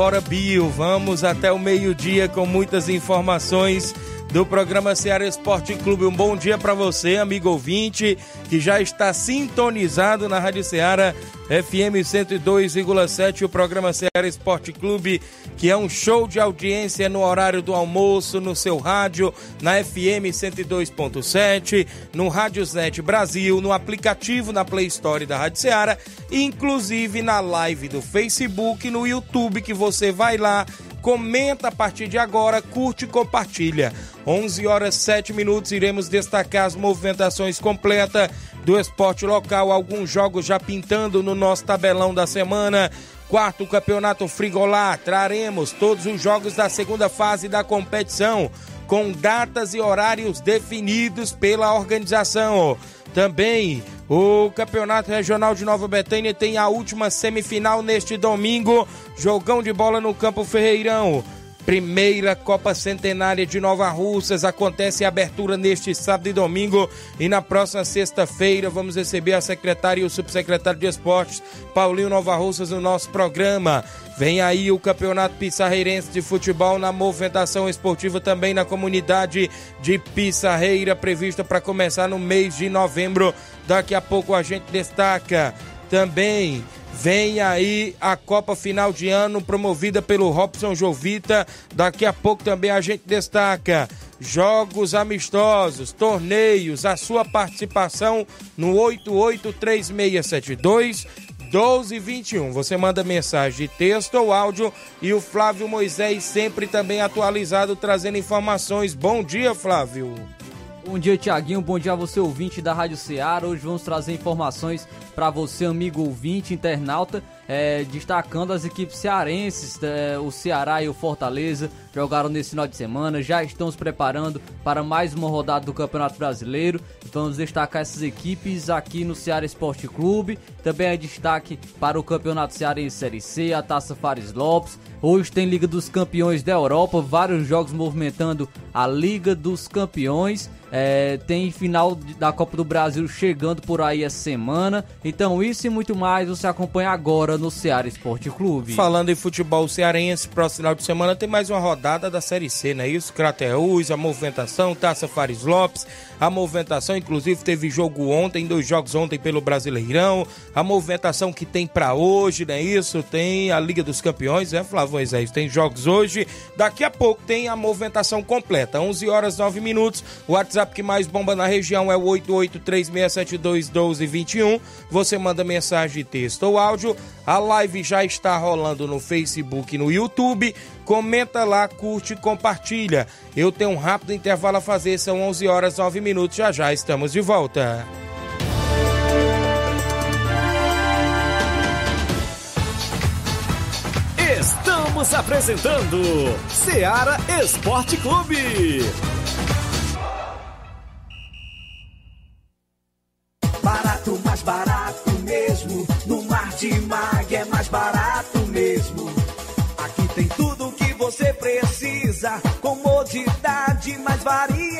Vambora Bio, vamos até o meio-dia com muitas informações do programa Ceará Esporte Clube. Um bom dia para você, amigo ouvinte, que já está sintonizado na Rádio Ceará FM 102,7, o programa Ceará Esporte Clube, que é um show de audiência no horário do almoço, no seu rádio, na FM 102.7, no Rádiosnet Brasil, no aplicativo na Play Store da Rádio Ceará, inclusive na live do Facebook no YouTube, que você vai lá comenta a partir de agora, curte e compartilha. 11 horas 7 minutos, iremos destacar as movimentações completas do esporte local, alguns jogos já pintando no nosso tabelão da semana. Quarto Campeonato Frigolá, traremos todos os jogos da segunda fase da competição, com datas e horários definidos pela organização. Também o Campeonato Regional de Nova Betânia tem a última semifinal neste domingo. Jogão de bola no Campo Ferreirão. Primeira Copa Centenária de Nova Russas acontece a abertura neste sábado e domingo e na próxima sexta-feira vamos receber a secretária e o subsecretário de Esportes, Paulinho Nova Russas, no nosso programa. Vem aí o Campeonato Pissarreirense de Futebol na movimentação esportiva também na comunidade de Pissarreira, prevista para começar no mês de novembro. Daqui a pouco a gente destaca também Vem aí a Copa Final de Ano promovida pelo Robson Jovita. Daqui a pouco também a gente destaca jogos amistosos, torneios, a sua participação no 883672 1221. Você manda mensagem de texto ou áudio e o Flávio Moisés sempre também atualizado trazendo informações. Bom dia, Flávio. Bom dia, Tiaguinho. Bom dia a você, ouvinte da Rádio Ceará. Hoje vamos trazer informações para você, amigo ouvinte, internauta, é, destacando as equipes cearenses. É, o Ceará e o Fortaleza jogaram nesse final de semana, já estão se preparando para mais uma rodada do Campeonato Brasileiro. Vamos destacar essas equipes aqui no Ceará Esporte Clube. Também é destaque para o Campeonato Cearense Série C, a Taça Fares Lopes. Hoje tem Liga dos Campeões da Europa, vários jogos movimentando a Liga dos Campeões. É, tem final da Copa do Brasil chegando por aí essa semana. Então, isso e muito mais você acompanha agora no Ceará Esporte Clube. Falando em futebol cearense, próximo final de semana tem mais uma rodada da Série C, não é isso? Crateus, a movimentação, Taça Fares Lopes, a movimentação, inclusive teve jogo ontem, dois jogos ontem pelo Brasileirão, a movimentação que tem para hoje, não é isso? Tem a Liga dos Campeões, é, Flávio Moisés? Tem jogos hoje, daqui a pouco tem a movimentação completa, 11 horas 9 minutos, o WhatsApp que mais bomba na região é o 8836721221, você manda mensagem, texto ou áudio, a live já está rolando no Facebook e no YouTube, comenta lá, curte e compartilha. Eu tenho um rápido intervalo a fazer, são 11 horas 9 minutos, já já estamos de volta. Estamos apresentando Seara Esporte Clube. Barato, mais barato mesmo. No Martimag é mais você precisa. Comodidade, mais variedade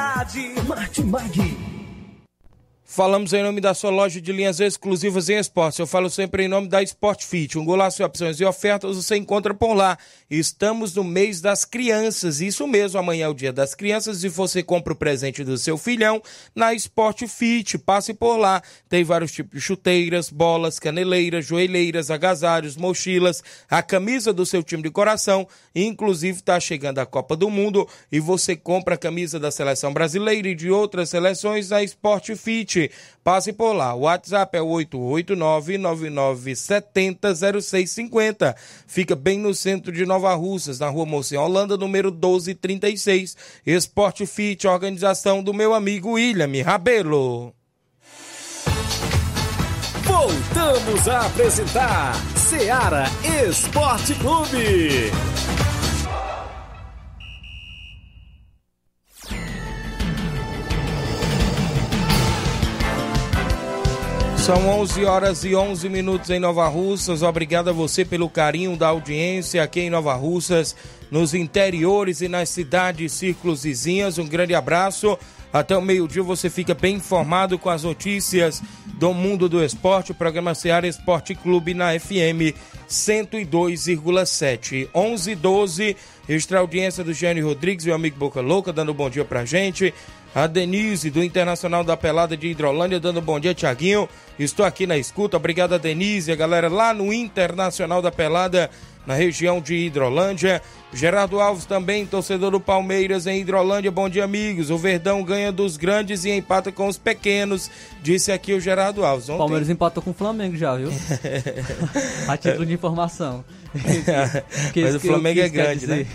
Martimag. Falamos em nome da sua loja de linhas exclusivas em esportes. Eu falo sempre em nome da Sport Fit. Um golaço de opções e ofertas você encontra por lá. Estamos no mês das crianças. Isso mesmo, amanhã é o dia das crianças e você compra o presente do seu filhão na Sport Fit. Passe por lá. Tem vários tipos de chuteiras, bolas, caneleiras, joelheiras, agasalhos, mochilas, a camisa do seu time de coração. Inclusive está chegando a Copa do Mundo e você compra a camisa da seleção brasileira e de outras seleções na Sport Fit. Passe por lá. O WhatsApp é 889-9970-0650. Fica bem no centro de Nova Russas, na rua Mocinha Holanda, número 1236. Esporte Fit, organização do meu amigo William Rabelo. Voltamos a apresentar Seara Esporte Clube. São 11 horas e 11 minutos em Nova Russas. Obrigado a você pelo carinho da audiência aqui em Nova Russas, nos interiores e nas cidades círculos vizinhas. Um grande abraço. Até o meio-dia você fica bem informado com as notícias do mundo do esporte. O programa Seara Esporte Clube na FM 102,7. 11 12 Extra audiência do Gênio Rodrigues, meu amigo Boca Louca, dando um bom dia pra gente. A Denise, do Internacional da Pelada de Hidrolândia, dando bom dia, Tiaguinho. Estou aqui na escuta. Obrigado Denise, a galera lá no Internacional da Pelada, na região de Hidrolândia. Gerardo Alves também, torcedor do Palmeiras em Hidrolândia. Bom dia, amigos. O Verdão ganha dos grandes e empata com os pequenos, disse aqui o Gerardo Alves. O Palmeiras empatou com o Flamengo já, viu? a título de informação. Que, Mas o Flamengo é grande, né?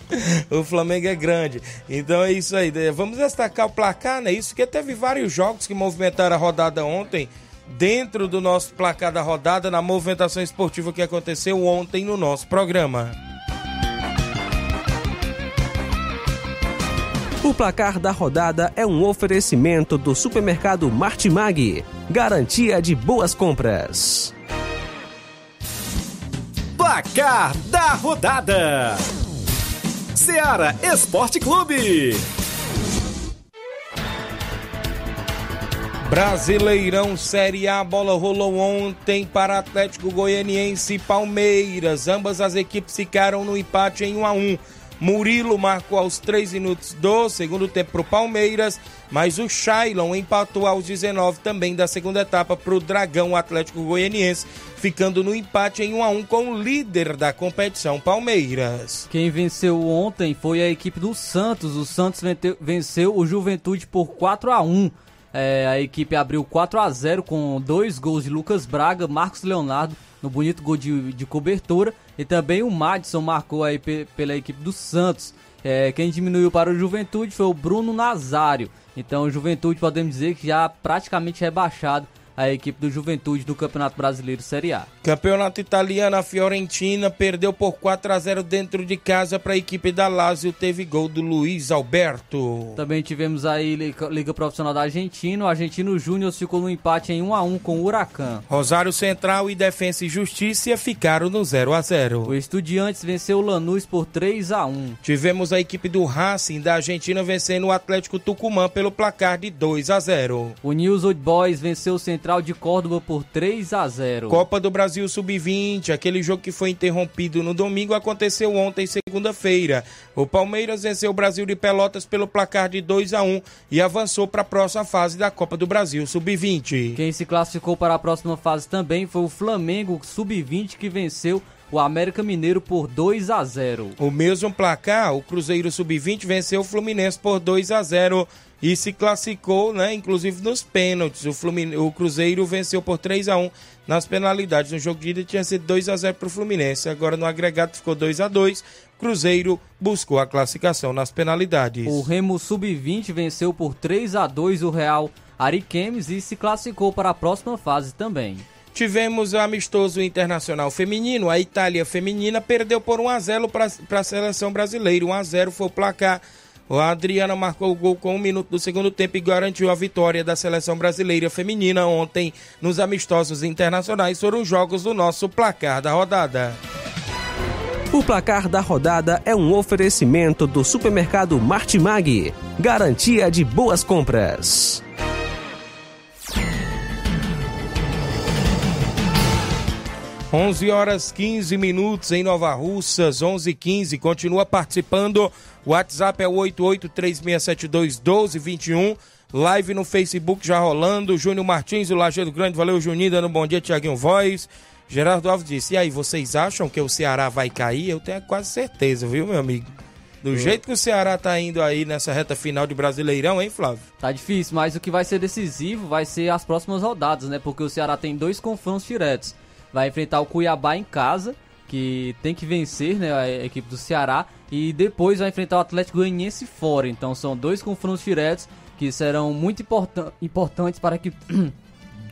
o Flamengo é grande. Então é isso aí. Vamos destacar o placar, né? Isso que teve vários jogos que movimentaram a rodada ontem dentro do nosso placar da rodada na movimentação esportiva que aconteceu ontem no nosso programa. O placar da rodada é um oferecimento do supermercado Martimag, garantia de boas compras. Placar da rodada: Seara Esporte Clube. Brasileirão Série A, bola rolou ontem para Atlético Goianiense e Palmeiras. Ambas as equipes ficaram no empate em 1 a 1. Murilo marcou aos 3 minutos do segundo tempo para o Palmeiras, mas o Shailon empatou aos 19 também da segunda etapa para o Dragão Atlético Goianiense, ficando no empate em 1 a 1 com o líder da competição, Palmeiras. Quem venceu ontem foi a equipe do Santos. O Santos venceu o Juventude por 4 a 1. É, a equipe abriu 4 a 0 com dois gols de Lucas Braga, Marcos Leonardo no bonito gol de, de cobertura e também o Madison marcou aí pela equipe do Santos. É, quem diminuiu para o Juventude foi o Bruno Nazário. Então o Juventude podemos dizer que já praticamente rebaixado a equipe do Juventude do Campeonato Brasileiro Série A. Campeonato italiano, a Fiorentina perdeu por 4 a 0 dentro de casa para a equipe da Lazio, teve gol do Luiz Alberto. Também tivemos aí Liga Profissional da Argentina, o Argentino Júnior ficou no empate em 1 a 1 com o Huracan. Rosário Central e Defensa e Justiça ficaram no 0 a 0. O Estudiantes venceu o Lanús por 3 a 1. Tivemos a equipe do Racing da Argentina vencendo o Atlético Tucumã pelo placar de 2 a 0. O News Old Boys venceu o Central Central de Córdoba por 3 a 0. Copa do Brasil Sub-20, aquele jogo que foi interrompido no domingo aconteceu ontem, segunda-feira. O Palmeiras venceu o Brasil de Pelotas pelo placar de 2 a 1 e avançou para a próxima fase da Copa do Brasil Sub-20. Quem se classificou para a próxima fase também foi o Flamengo Sub-20 que venceu o América Mineiro por 2 a 0. O mesmo placar, o Cruzeiro Sub-20 venceu o Fluminense por 2 a 0 e se classificou, né, inclusive nos pênaltis. O, Flumin... o Cruzeiro venceu por 3 a 1 nas penalidades. No jogo de ida tinha sido 2 a 0 para o Fluminense. Agora no agregado ficou 2 a 2 Cruzeiro buscou a classificação nas penalidades. O Remo Sub-20 venceu por 3 a 2 o Real Ariquemes e se classificou para a próxima fase também. Tivemos o amistoso internacional feminino. A Itália feminina perdeu por 1 a 0 para a seleção brasileira. 1 a 0 foi o placar. A Adriana marcou o gol com um minuto do segundo tempo e garantiu a vitória da seleção brasileira feminina ontem nos amistosos internacionais. Foram os jogos do nosso placar da rodada. O placar da rodada é um oferecimento do supermercado Martimag. Garantia de boas compras. 11 horas 15 minutos em Nova Russas, 11 15 Continua participando. O WhatsApp é o 8836721221. Live no Facebook já rolando. Júnior Martins, o Lajeado Grande. Valeu, Juninho, dando um bom dia, Tiaguinho Voz. Gerardo Alves disse: E aí, vocês acham que o Ceará vai cair? Eu tenho quase certeza, viu, meu amigo? Do jeito que o Ceará tá indo aí nessa reta final de Brasileirão, hein, Flávio? Tá difícil, mas o que vai ser decisivo vai ser as próximas rodadas, né? Porque o Ceará tem dois confrontos diretos. Vai enfrentar o Cuiabá em casa, que tem que vencer, né, a equipe do Ceará, e depois vai enfrentar o Atlético Goianiense fora. Então são dois confrontos diretos que serão muito importan importantes para que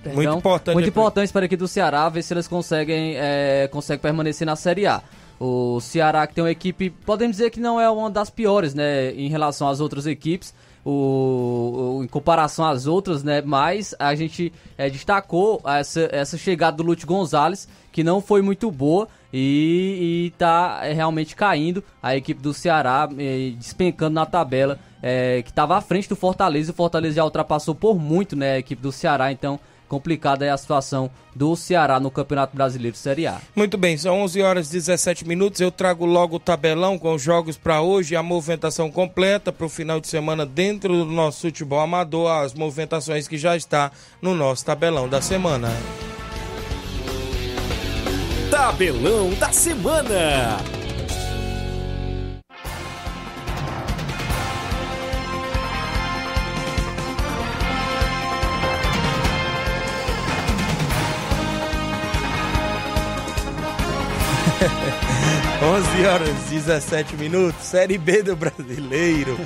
Perdão, Muito importante. muito importantes para a equipe do Ceará, ver se eles conseguem, é, conseguem permanecer na Série A. O Ceará que tem uma equipe, podemos dizer que não é uma das piores, né, em relação às outras equipes, o, o- em comparação às outras, né, mas a gente é, destacou essa, essa chegada do Lute Gonzalez, que não foi muito boa e, tá é, realmente caindo. A equipe do Ceará, é, despencando na tabela, é, que estava à frente do Fortaleza, o Fortaleza já ultrapassou por muito, né, a equipe do Ceará, então complicada é a situação do Ceará no Campeonato Brasileiro Série A. Muito bem, são 11 horas e 17 minutos. Eu trago logo o tabelão com os jogos para hoje, e a movimentação completa para o final de semana dentro do nosso futebol amador, as movimentações que já está no nosso tabelão da semana. Tabelão da semana. Onze horas e 17 minutos, Série B do Brasileiro.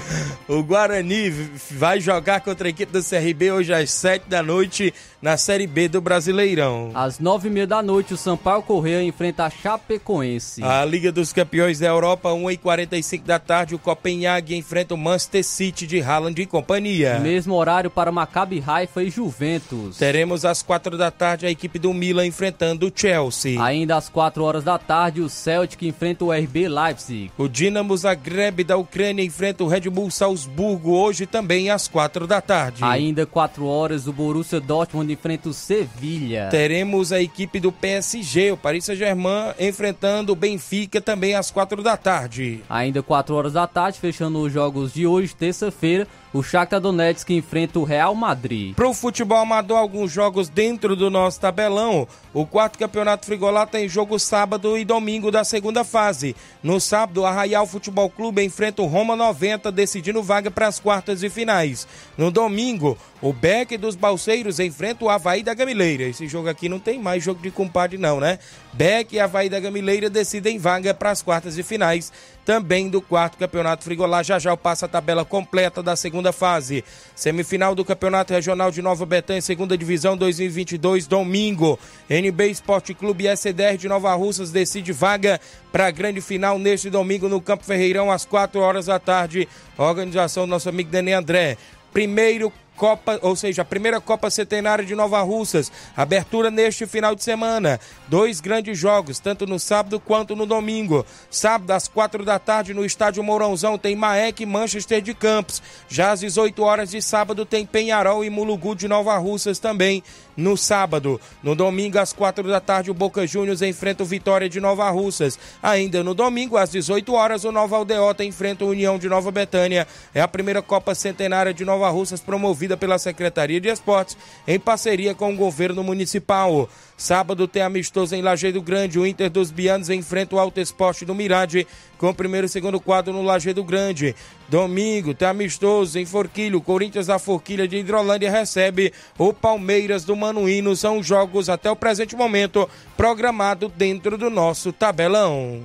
O Guarani vai jogar contra a equipe do CRB hoje às 7 da noite na Série B do Brasileirão. Às nove e meia da noite, o Sampaio Correia enfrenta a Chapecoense. A Liga dos Campeões da Europa, 1h45 da tarde, o Copenhague enfrenta o Manchester City de Haaland e companhia. Mesmo horário para Maccabi Haifa e Juventus. Teremos às 4 da tarde a equipe do Milan enfrentando o Chelsea. Ainda às 4 horas da tarde, o Celtic enfrenta o RB Leipzig. O Dinamo Zagreb da Ucrânia enfrenta o Red Bull Salzburgo hoje também às 4 da tarde. Ainda 4 horas, o Borussia Dortmund enfrenta o Sevilha. Teremos a equipe do PSG, o Paris Saint-Germain, enfrentando o Benfica também às 4 da tarde. Ainda 4 horas da tarde, fechando os jogos de hoje, terça-feira, o Shakhtar Donetsk enfrenta o Real Madrid. Pro futebol amador, alguns jogos dentro do nosso tabelão. O quarto campeonato Frigolá tem jogo sábado e domingo da segunda fase. No sábado, o Arraial Futebol Clube enfrenta o Roma 90, decidindo vaga para as quartas de finais. No domingo, o Beck dos Balseiros enfrenta o Havaí da Gamileira. Esse jogo aqui não tem mais jogo de compadre, não, né? Beck e Havaí da Gamileira decidem vaga para as quartas de finais também do quarto campeonato Frigolá. Já já eu passo a tabela completa da segunda fase. Semifinal do Campeonato Regional de Nova Betânia, segunda divisão 2022, domingo. NB Esporte Clube SDR de Nova Russas decide vaga para a grande final neste domingo no Campo Ferreirão às 4 horas da tarde. Organização do nosso amigo Dani André. Primeiro Copa, ou seja, a primeira Copa Centenária de Nova Russas. Abertura neste final de semana. Dois grandes jogos, tanto no sábado quanto no domingo. Sábado, às quatro da tarde, no estádio Mourãozão, tem Maek e Manchester de Campos. Já às 18 horas de sábado, tem Penharol e Mulugu de Nova Russas também no sábado. No domingo, às quatro da tarde, o Boca Juniors enfrenta o Vitória de Nova Russas. Ainda no domingo, às 18 horas, o Nova Aldeota enfrenta o União de Nova Betânia. É a primeira Copa Centenária de Nova Russas promovida pela Secretaria de Esportes em parceria com o governo municipal. Sábado tem amistoso em Lajeado Grande. O Inter dos Bianos enfrenta o Alto Esporte do Mirade com o primeiro e segundo quadro no Lajeado Grande. Domingo tem amistoso em Forquilho. O Corinthians da Forquilha de Hidrolândia recebe o Palmeiras do Manuíno. São jogos até o presente momento programado dentro do nosso tabelão.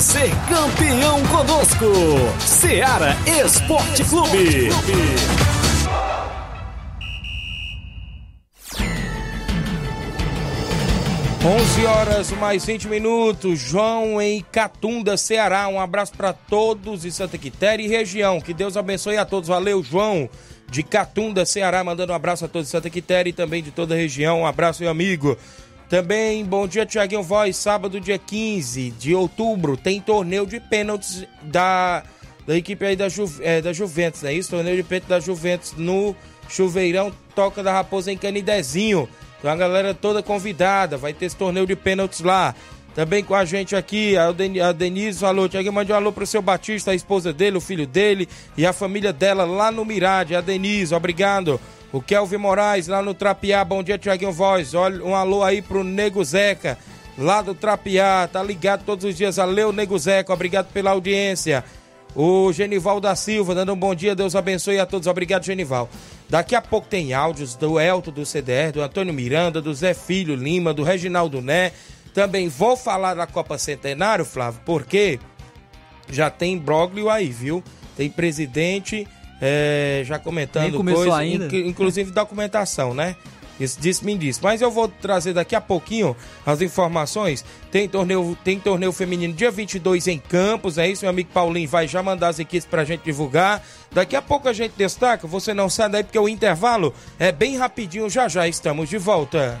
Ser campeão conosco. Seara Esporte Clube. 11 horas mais 20 minutos. João em Catunda, Ceará. Um abraço para todos de Santa Quitéria e região. Que Deus abençoe a todos. Valeu, João de Catunda, Ceará. Mandando um abraço a todos de Santa Quitéria e também de toda a região. Um abraço, meu amigo. Também, bom dia, Tiaguinho Voz. Sábado, dia 15 de outubro, tem torneio de pênaltis da, da equipe aí da, Ju, é, da Juventus, não é isso? Torneio de pênaltis da Juventus no Chuveirão Toca da Raposa em Canidezinho. Então a galera toda convidada, vai ter esse torneio de pênaltis lá. Também com a gente aqui, a, Denise falou, Tiaguinho, mande um alô pro seu Batista, a esposa dele, o filho dele e a família dela lá no Mirade. A Denise, obrigado. O Kelvin Moraes, lá no Trapiá, bom dia, Tiaguinho Voz. Olha, um alô aí pro Nego Zeca, lá do Trapiá, tá ligado todos os dias. Valeu, Nego Zeca, obrigado pela audiência. O Genival da Silva, dando um bom dia, Deus abençoe a todos. Obrigado, Genival. Daqui a pouco tem áudios do Elton do CDR, do Antônio Miranda, do Zé Filho Lima, do Reginaldo Né. Também vou falar da Copa Centenário, Flávio, porque já tem imbróglio aí, viu? Tem presidente é, já comentando coisas, ainda. inclusive documentação, né? Isso disse-me disse. Mas eu vou trazer daqui a pouquinho as informações. Tem torneio, tem torneio feminino dia 22 em Campos, é isso? Meu amigo Paulinho vai já mandar as equipes pra gente divulgar. Daqui a pouco a gente destaca. Você não sai daí porque o intervalo é bem rapidinho. Já já estamos de volta.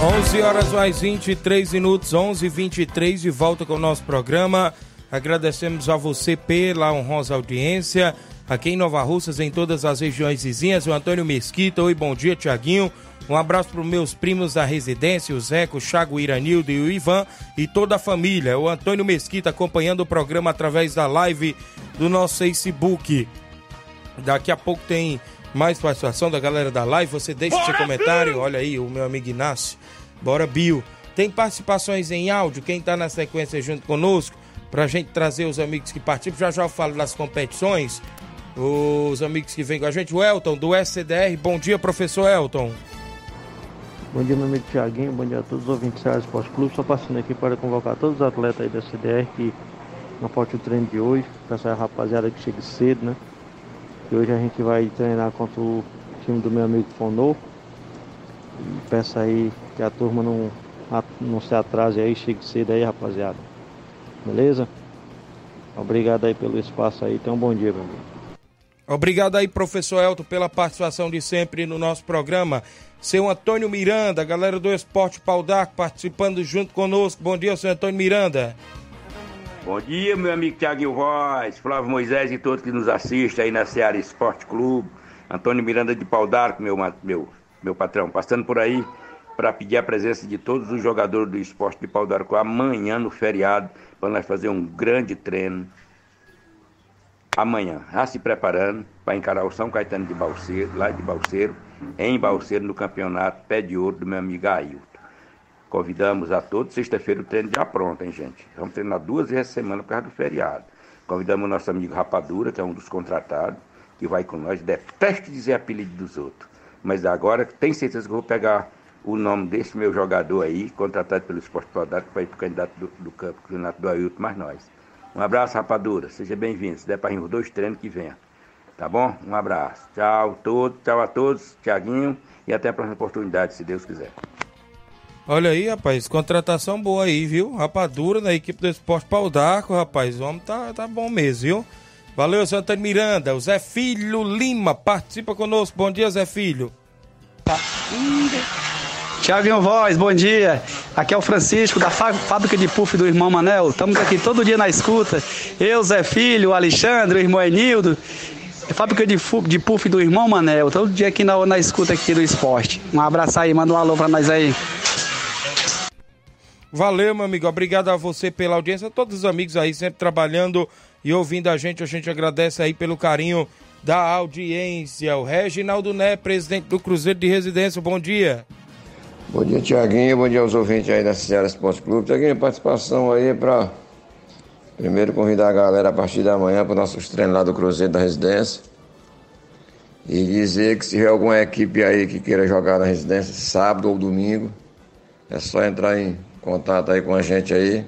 11 horas mais 23 minutos, 11 e 23 de volta com o nosso programa. Agradecemos a você pela honrosa audiência. Aqui em Nova Russas, em todas as regiões vizinhas, o Antônio Mesquita. Oi, bom dia, Tiaguinho. Um abraço para os meus primos da residência, o Zeco, o Chago, o Iranildo e o Ivan e toda a família. O Antônio Mesquita acompanhando o programa através da live do nosso Facebook. Daqui a pouco tem mais participação da galera da live. Você deixa seu comentário. Olha aí, o meu amigo Inácio. Bora, Bill. Tem participações em áudio. Quem está na sequência junto conosco, para a gente trazer os amigos que participam. Já já eu falo das competições. Os amigos que vêm com a gente. O Elton, do SCDR. Bom dia, professor Elton. Bom dia, meu amigo Tiaguinho. Bom dia a todos os ouvintes do Esporte Clube. Só passando aqui para convocar todos os atletas aí da CDR que não falte o treino de hoje. Para essa rapaziada que chega cedo, né? E hoje a gente vai treinar contra o time do meu amigo Fonô. Peço aí que a turma não, não se atrase aí, chegue cedo aí, rapaziada. Beleza? Obrigado aí pelo espaço aí. Tenha um bom dia, meu amigo. Obrigado aí, professor Elton, pela participação de sempre no nosso programa. Seu Antônio Miranda, galera do Esporte Pau d'Arco, participando junto conosco. Bom dia, seu Antônio Miranda. Bom dia, meu amigo Tiaguinho Voz, Flávio Moisés e todos que nos assistem aí na Seara Esporte Clube. Antônio Miranda de Pau d'Arco, meu, meu, meu patrão, passando por aí para pedir a presença de todos os jogadores do esporte de Pau d'Arco amanhã no feriado, para nós fazer um grande treino amanhã, já se preparando para encarar o São Caetano de Balseiro, lá de Balseiro, em Balseiro, no campeonato Pé de Ouro do meu amigo Ailton. Convidamos a todos, sexta-feira o treino já pronto, hein, gente? Vamos treinar duas vezes a semana por causa do feriado. Convidamos o nosso amigo Rapadura, que é um dos contratados, que vai com nós. Deteste dizer apelido dos outros. Mas agora tem certeza que eu vou pegar o nome desse meu jogador aí, contratado pelo Esporte Saudade, que vai para o candidato do, do campo, candidato do Ailton, mais nós. Um abraço, rapadura. Seja bem-vindo. Se der para os dois treinos que venha. Tá bom? Um abraço. Tchau, todo, tchau a todos, Tiaguinho, e até a próxima oportunidade, se Deus quiser. Olha aí, rapaz, contratação boa aí, viu? Rapadura na equipe do Esporte Pau d'Arco, rapaz. O homem tá, tá bom mesmo, viu? Valeu, Santana Miranda. O Zé Filho Lima participa conosco. Bom dia, Zé Filho. Tiaguinho Voz, bom dia. Aqui é o Francisco, da fábrica de puff do irmão Manel. Estamos aqui todo dia na escuta. Eu, Zé Filho, o Alexandre, o irmão Enildo. Fábrica de, de puff do irmão Manel. Todo dia aqui na, na escuta aqui do esporte. Um abraço aí, manda um alô pra nós aí. Valeu, meu amigo. Obrigado a você pela audiência. Todos os amigos aí sempre trabalhando e ouvindo a gente. A gente agradece aí pelo carinho da audiência. O Reginaldo Né, presidente do Cruzeiro de Residência. Bom dia. Bom dia, Tiaguinho. Bom dia aos ouvintes aí da Ceará Esporte Clube. Tiaguinho, participação aí para primeiro convidar a galera a partir da manhã para os nossos treinos lá do Cruzeiro da Residência. E dizer que se tiver alguma equipe aí que queira jogar na residência sábado ou domingo, é só entrar em contato aí com a gente aí.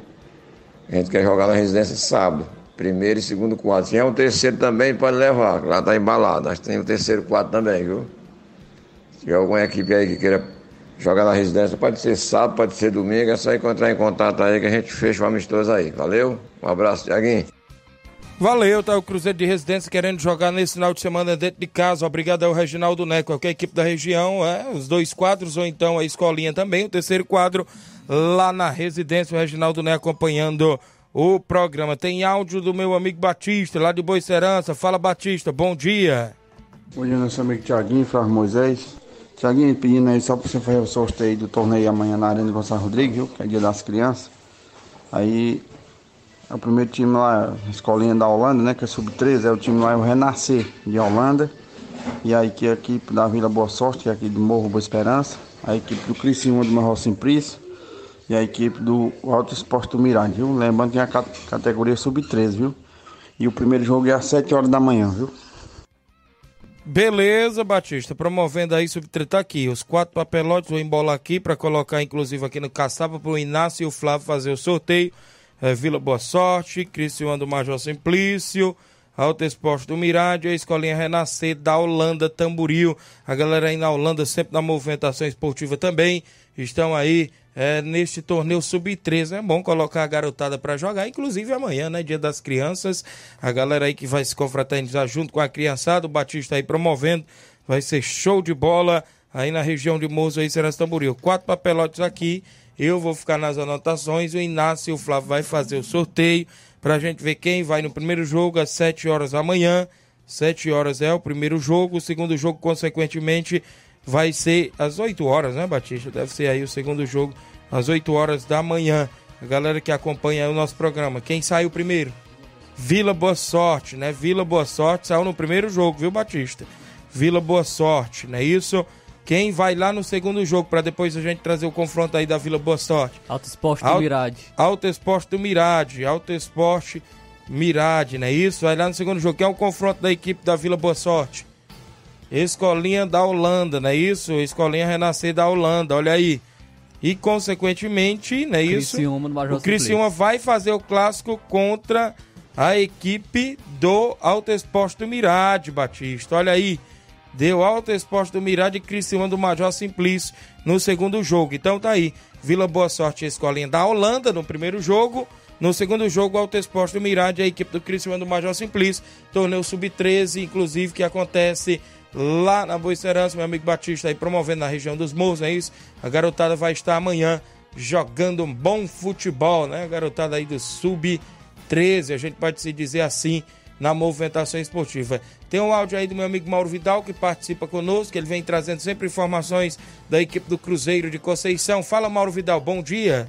A gente quer jogar na residência sábado, primeiro e segundo quadro. Se é um terceiro também, pode levar, lá tá embalado. Acho que tem o um terceiro quadro também, viu? Se tiver alguma equipe aí que queira jogar na residência, pode ser sábado, pode ser domingo, é só entrar em contato aí que a gente fecha o amistoso aí. Valeu? Um abraço, Tiaguinho. Valeu, tá o Cruzeiro de Residência querendo jogar nesse final de semana dentro de casa. Obrigado ao Reginaldo Neco, qualquer equipe da região, é, os dois quadros ou então a escolinha também. O terceiro quadro lá na residência, o Reginaldo Neco acompanhando o programa. Tem áudio do meu amigo Batista, lá de Boicerança. Fala, Batista, bom dia. Bom dia, nosso amigo Tiaguinho, Flávio Moisés. Tiaguinho, pedindo aí só para você fazer o sorteio do torneio amanhã na Arena Gonçalo Rodrigues, viu? Que é dia das crianças. Aí é o primeiro time lá, a escolinha da Holanda, né? Que é sub-13, é o time lá, é o Renascer de Holanda. E a equipe da Vila Boa Sorte, que é aqui do Morro Boa Esperança. A equipe do Criciúma do Marro Simplício. E a equipe do Alto Esporte do Mirade, viu? Lembrando que é a categoria sub-13, viu? E o primeiro jogo é às 7 horas da manhã, viu? Beleza, Batista. Promovendo aí sub-13. Tá aqui. Os quatro papelotes, vou embolar aqui para colocar, inclusive, aqui no Caçapa para o Inácio e o Flávio fazer o sorteio é, Vila Boa Sorte, Cristiano do Major Simplício, Alto Esporte do Mirade, a Escolinha Renascer da Holanda Tamboril. A galera aí na Holanda, sempre na movimentação esportiva também, estão aí é, neste torneio sub-13. É bom colocar a garotada para jogar, inclusive amanhã, né? Dia das Crianças. A galera aí que vai se confraternizar junto com a criançada, o Batista aí promovendo. Vai ser show de bola aí na região de Moço aí, Seras Tamboril. Quatro papelotes aqui eu vou ficar nas anotações. O Inácio e o Flávio vai fazer o sorteio para a gente ver quem vai no primeiro jogo às 7 horas da manhã. 7 horas é o primeiro jogo. O segundo jogo, consequentemente, vai ser às 8 horas, né, Batista? Deve ser aí o segundo jogo às 8 horas da manhã. A galera que acompanha o nosso programa. Quem saiu primeiro? Vila Boa Sorte, né? Vila Boa Sorte saiu no primeiro jogo, viu, Batista? Vila Boa Sorte, não é isso? Quem vai lá no segundo jogo, para depois a gente trazer o confronto aí da Vila Boa Sorte? Alto Esporte do Mirade. Alto Esporte do Mirade. Alto Esporte Mirade, não é isso? Vai lá no segundo jogo, que é o confronto da equipe da Vila Boa Sorte. Escolinha da Holanda, não é isso? Escolinha Renascer da Holanda, olha aí. E, consequentemente, não é isso? Criciúma no Major o Criciúma vai fazer o clássico contra a equipe do Alto Esporte do Mirade, Batista. Olha aí deu alto esporte do Mirade e Criciúma do Major Simplício no segundo jogo. Então tá aí, Vila Boa Sorte e Escolinha da Holanda no primeiro jogo. No segundo jogo, Alto Esporte do Mirade, a equipe do Criciúma do Major Simplício. Torneio Sub-13, inclusive, que acontece lá na Boa Esperança. Meu amigo Batista aí promovendo na região dos Morros, é isso? A garotada vai estar amanhã jogando um bom futebol, né? A garotada aí do Sub-13, a gente pode se dizer assim, na movimentação esportiva. Tem um áudio aí do meu amigo Mauro Vidal que participa conosco, ele vem trazendo sempre informações da equipe do Cruzeiro de Conceição. Fala, Mauro Vidal, bom dia.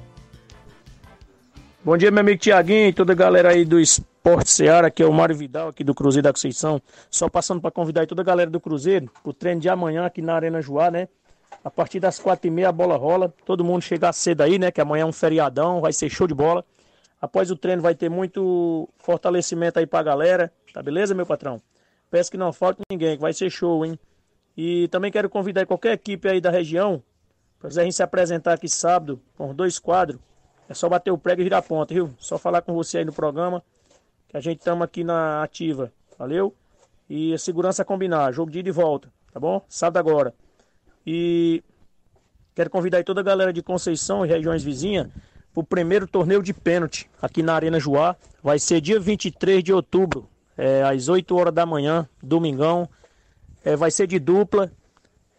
Bom dia, meu amigo Tiaguinho e toda a galera aí do Esporte Seara, que é o Mário Vidal aqui do Cruzeiro da Conceição. Só passando para convidar toda a galera do Cruzeiro o treino de amanhã aqui na Arena Joá, né? A partir das quatro e meia a bola rola. Todo mundo chegar cedo aí, né? Que amanhã é um feriadão, vai ser show de bola. Após o treino vai ter muito fortalecimento aí pra galera, tá beleza, meu patrão? Peço que não falte ninguém, que vai ser show, hein? E também quero convidar qualquer equipe aí da região Pra Zé se apresentar aqui sábado com dois quadros. É só bater o prego e virar a ponta, viu? Só falar com você aí no programa. Que a gente estamos aqui na ativa. Valeu? E a segurança combinar. Jogo de ida e volta. Tá bom? Sábado agora. E quero convidar toda a galera de Conceição e regiões vizinhas pro primeiro torneio de pênalti aqui na Arena Joá. Vai ser dia 23 de outubro, é, às 8 horas da manhã, domingão. É, vai ser de dupla.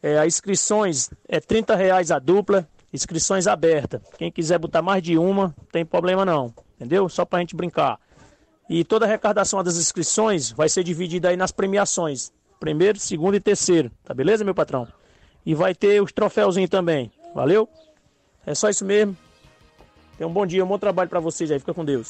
É, as inscrições é 30 reais a dupla, inscrições abertas. Quem quiser botar mais de uma, não tem problema não, entendeu? Só pra gente brincar. E toda a arrecadação das inscrições vai ser dividida aí nas premiações. Primeiro, segundo e terceiro, tá beleza, meu patrão? E vai ter os troféuzinhos também, valeu? É só isso mesmo. Tenha um bom dia, um bom trabalho para vocês aí. Fica com Deus.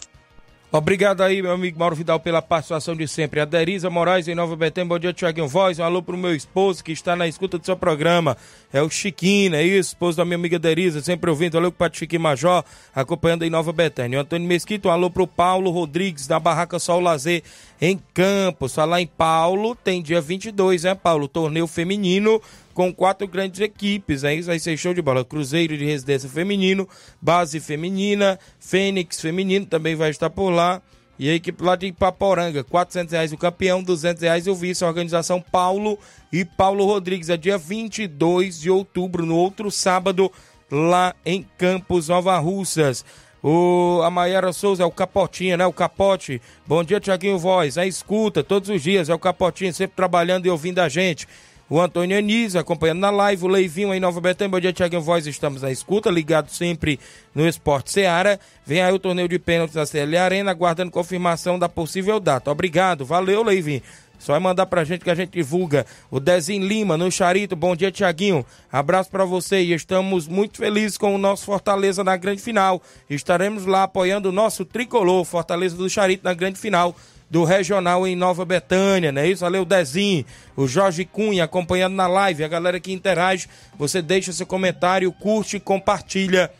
Obrigado aí, meu amigo Mauro Vidal, pela participação de sempre. A Derisa Moraes, em Nova Betânia. Bom dia, Tiaguinho Voz. Um alô pro meu esposo que está na escuta do seu programa. É o Chiquinho, é isso? Esposo da minha amiga Derisa, sempre ouvindo. Alô pro Chiquinho Major, acompanhando em Nova Betânia. O Antônio Mesquita, um alô pro Paulo Rodrigues, da Barraca Sol Lazer, em Campos. Falar em Paulo, tem dia 22, né, Paulo? Torneio feminino com quatro grandes equipes. Aí vai ser show de bola. Cruzeiro de Residência Feminino, Base Feminina, Fênix Feminino também vai estar por lá. E a equipe lá de Ipaporanga, 400 reais o campeão, 200 reais o vice. A organização Paulo e Paulo Rodrigues. É dia 22 de outubro, no outro sábado, lá em Campos Nova Russas. O, a Maiara Souza é o Capotinha, né? O Capote. Bom dia, Tiaguinho Voz. A escuta todos os dias. É o Capotinha, sempre trabalhando e ouvindo a gente. O Antônio Anísio acompanhando na live, o Leivinho em Nova Betânia. Bom dia, Tiaguinho Voz. Estamos na escuta, ligado sempre no Esporte Seara. Vem aí o torneio de pênaltis da CL Arena, aguardando confirmação da possível data. Obrigado, valeu, Leivinho. Só é mandar pra gente que a gente divulga. O Dezinho Lima, no Charito. Bom dia, Tiaguinho. Abraço para você e estamos muito felizes com o nosso Fortaleza na grande final. Estaremos lá apoiando o nosso tricolor, Fortaleza do Charito, na grande final do Regional em Nova Betânia, né? Isso, valeu, Dezinho, o Jorge Cunha acompanhando na live, a galera que interage, você deixa seu comentário, curte e compartilha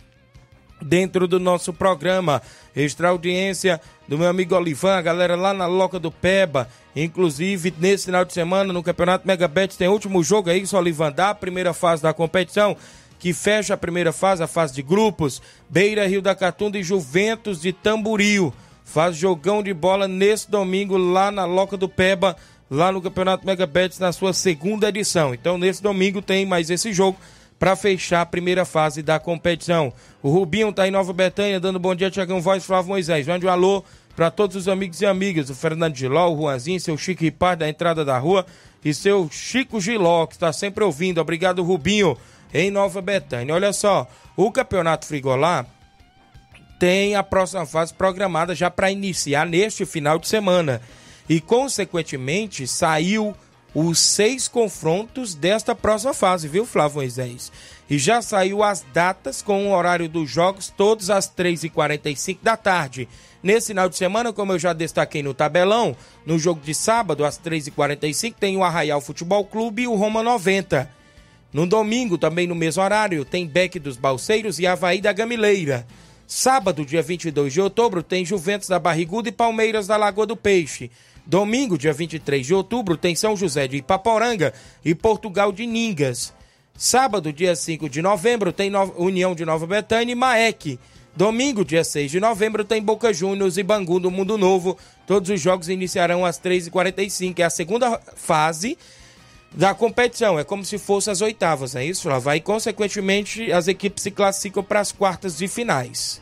dentro do nosso programa. Extra audiência do meu amigo Olivan, a galera lá na Loca do Peba, inclusive nesse final de semana no Campeonato Megabet tem último jogo aí, isso, Olivan, da primeira fase da competição que fecha a primeira fase, a fase de grupos, Beira Rio da Catunda e Juventus de Tamboril faz jogão de bola nesse domingo lá na Loca do Peba, lá no Campeonato Megabets, na sua segunda edição. Então, nesse domingo tem mais esse jogo para fechar a primeira fase da competição. O Rubinho tá em Nova Betânia, dando bom dia, Tiagão Voz, Flávio Moisés. Mande um alô para todos os amigos e amigas, o Fernando Giló, o Juanzinho, seu Chico Ripar da entrada da rua e seu Chico Giló, que está sempre ouvindo. Obrigado, Rubinho, em Nova Betânia. Olha só, o Campeonato Frigolá tem a próxima fase programada já para iniciar neste final de semana. E, consequentemente, saiu os seis confrontos desta próxima fase, viu, Flávio Moisés? E já saiu as datas com o horário dos jogos, todos às 3h45 da tarde. Nesse final de semana, como eu já destaquei no tabelão, no jogo de sábado, às 3h45, tem o Arraial Futebol Clube e o Roma 90. No domingo, também no mesmo horário, tem Beck dos Balseiros e Havaí da Gamileira. Sábado, dia 22 de outubro, tem Juventus da Barriguda e Palmeiras da Lagoa do Peixe. Domingo, dia 23 de outubro, tem São José de Ipaporanga e Portugal de Ningas. Sábado, dia 5 de novembro, tem. União de Nova Betânia e Maek. Domingo, dia 6 de novembro, tem Boca Juniors e Bangu do Mundo Novo. Todos os jogos iniciarão às 3h45. É a segunda fase da competição. É como se fosse as oitavas, não é isso, Flávio? Aí, consequentemente, as equipes se classificam para as quartas de finais.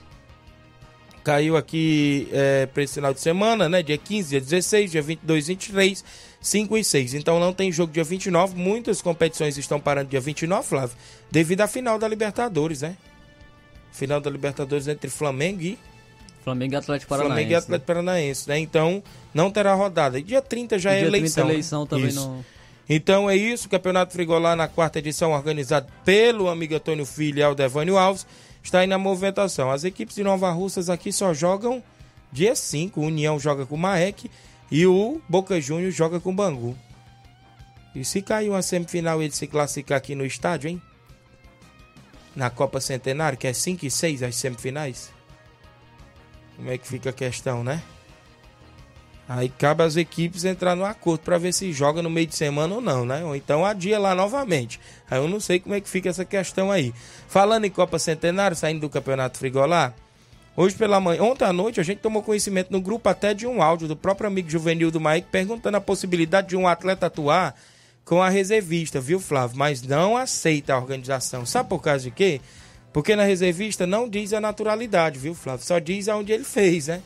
Caiu aqui é, para esse final de semana, né? Dia 15, dia 16, dia 22, 23, 5 e 6. Então não tem jogo dia 29. Muitas competições estão parando dia 29, Flávio, devido à final da Libertadores, né? Final da Libertadores entre Flamengo e. Flamengo e Atlético Paranaense. Flamengo e Atlético né? Paranaense, né? Então não terá rodada. E dia 30 já e é dia eleição. 30 eleição também Isso. não. Então é isso, o Campeonato Frigolá na quarta edição, organizado pelo amigo Antônio Filho e Aldevânio Alves, está aí na movimentação. As equipes de Nova Russas aqui só jogam dia 5, o União joga com o Maek e o Boca Juniors joga com o Bangu. E se cair uma semifinal ele se classificar aqui no estádio, hein? Na Copa Centenário, que é 5 e 6 as semifinais. Como é que fica a questão, né? Aí cabe às equipes entrar no acordo para ver se joga no meio de semana ou não, né? Ou então adia lá novamente. Aí eu não sei como é que fica essa questão aí. Falando em Copa Centenário, saindo do Campeonato Frigolá, hoje pela manhã, ontem à noite, a gente tomou conhecimento no grupo até de um áudio do próprio amigo juvenil do Mike perguntando a possibilidade de um atleta atuar com a reservista, viu, Flávio? Mas não aceita a organização. Sabe por causa de quê? Porque na reservista não diz a naturalidade, viu, Flávio? Só diz aonde ele fez, né?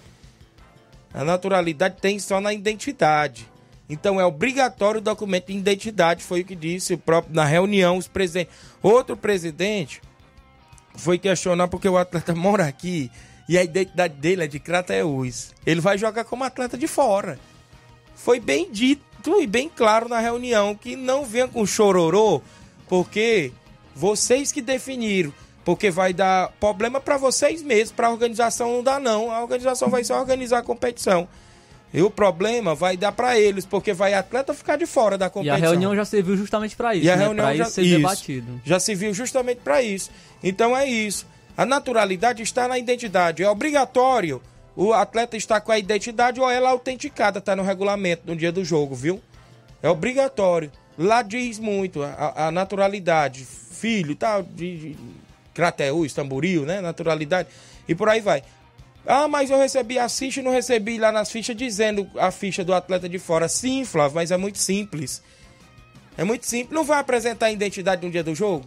A naturalidade tem só na identidade. Então é obrigatório o documento de identidade, foi o que disse o próprio na reunião os presidentes. Outro presidente foi questionar porque o atleta mora aqui e a identidade dele é de Crateús. Ele vai jogar como atleta de fora. Foi bem dito e bem claro na reunião que não venha com chororô, porque vocês que definiram porque vai dar problema para vocês mesmos, para a organização não dá não. A organização vai só organizar a competição. E o problema vai dar para eles, porque vai atleta ficar de fora da competição. E a reunião já serviu justamente para isso, e a né? reunião pra já, ser isso, debatido. Já se viu justamente para isso. Então é isso. A naturalidade está na identidade. É obrigatório o atleta estar com a identidade ou ela autenticada, está no regulamento no dia do jogo, viu? É obrigatório. Lá diz muito a, a naturalidade, filho, tal, de, de Crateús, Tamboril, né? Naturalidade. E por aí vai. Ah, mas eu recebi a ficha e não recebi lá nas fichas dizendo a ficha do atleta de fora. Sim, Flávio, mas é muito simples. É muito simples. Não vai apresentar a identidade no dia do jogo?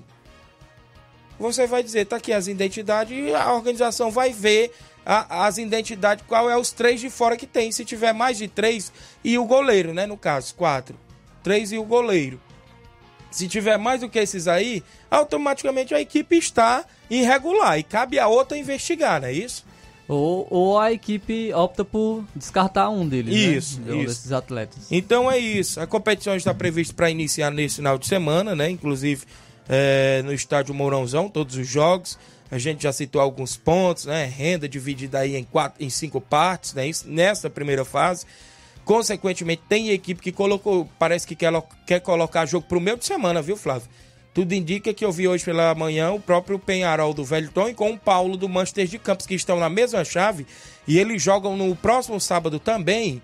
Você vai dizer, tá aqui as identidades e a organização vai ver a, as identidades, qual é os três de fora que tem. Se tiver mais de três, e o goleiro, né? No caso, quatro. Três e o goleiro. Se tiver mais do que esses aí, automaticamente a equipe está irregular e cabe a outra investigar, não é isso? Ou, ou a equipe opta por descartar um deles, Isso, né? Um isso. desses atletas. Então é isso. A competição está prevista para iniciar nesse final de semana, né? Inclusive é, no estádio Mourãozão, todos os jogos. A gente já citou alguns pontos, né? Renda dividida aí em, quatro, em cinco partes, né? Isso, nessa primeira fase. Consequentemente, tem equipe que colocou, parece que quer, quer colocar jogo para o meio de semana, viu, Flávio? Tudo indica que eu vi hoje pela manhã o próprio Penharol do Velton com o Paulo do Manchester de Campos, que estão na mesma chave, e eles jogam no próximo sábado também,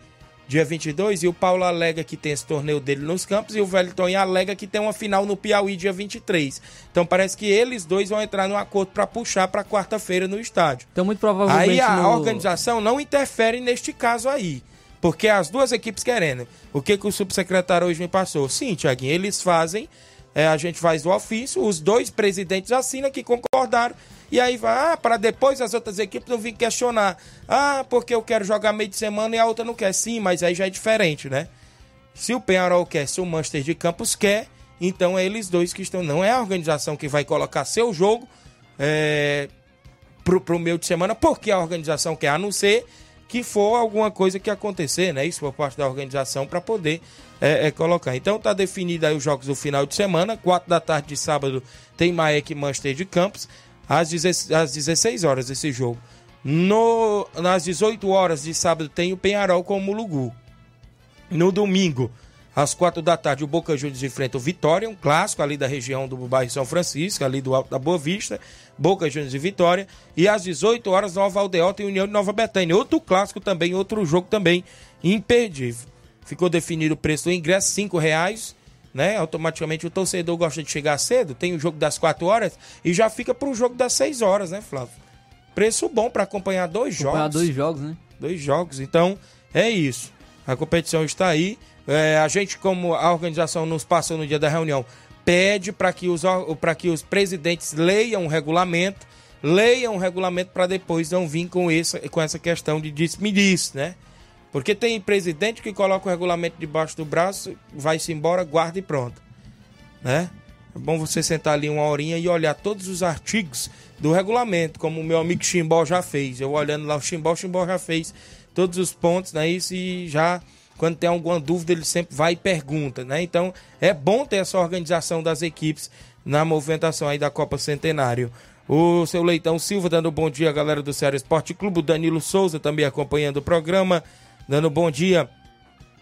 dia 22, e o Paulo alega que tem esse torneio dele nos campos, e o Velton alega que tem uma final no Piauí dia 23. Então parece que eles dois vão entrar num acordo para puxar para quarta-feira no estádio. Então muito provavelmente Aí a no- organização não interfere neste caso aí. Porque as duas equipes querendo. O que, que o subsecretário hoje me passou? Sim, Tiaguinho, eles fazem, é, a gente faz o ofício, os dois presidentes assinam que concordaram, e aí vai, ah, para depois as outras equipes não virem questionar. Ah, porque eu quero jogar meio de semana e a outra não quer. Sim, mas aí já é diferente, né? Se o Penharol quer, se o Manchester de Campos quer, então é eles dois que estão. Não é a organização que vai colocar seu jogo é, pro, pro meio de semana, porque a organização quer, a não ser que for alguma coisa que acontecer, né? Isso por parte da organização para poder é, é, colocar. Então tá definido aí os jogos do final de semana. 4 da tarde de sábado tem Maek e Manchester de Campos. Às 16, às 16 horas esse jogo. No, nas 18 horas de sábado tem o Penharol com o Mulugu. No domingo, às quatro da tarde, o Boca Juniors enfrenta o Vitória, um clássico ali da região do bairro São Francisco, ali do Alto da Boa Vista. Boca Juniors e Vitória. E às 18 horas, Nova Aldeota e União de Nova Betânia. Outro clássico também, outro jogo também imperdível. Ficou definido o preço do ingresso, cinco reais. Né? Automaticamente o torcedor gosta de chegar cedo, tem o jogo das 4 horas e já fica para o jogo das 6 horas, né, Flávio? Preço bom para acompanhar dois Acompanhar jogos. dois jogos, né? Dois jogos. Então, é isso. A competição está aí. É, a gente, como a organização nos passou no dia da reunião, pede para que, os que os presidentes leiam o regulamento, leiam o regulamento para depois não vir com essa, com essa questão de disse-me-disse, né? Porque tem presidente que coloca o regulamento debaixo do braço, vai-se embora, guarda e pronto. Né? É bom você sentar ali uma horinha e olhar todos os artigos do regulamento, como o meu amigo Chimbó já fez. Eu olhando lá o Chimbó, o Chimbó já fez todos os pontos, né? Isso e já, quando tem alguma dúvida, ele sempre vai e pergunta, né? Então, é bom ter essa organização das equipes na movimentação aí da Copa Centenário. O seu Leitão Silva dando bom dia, galera do Ceará Esporte Clube. O Danilo Souza também acompanhando o programa, dando bom dia.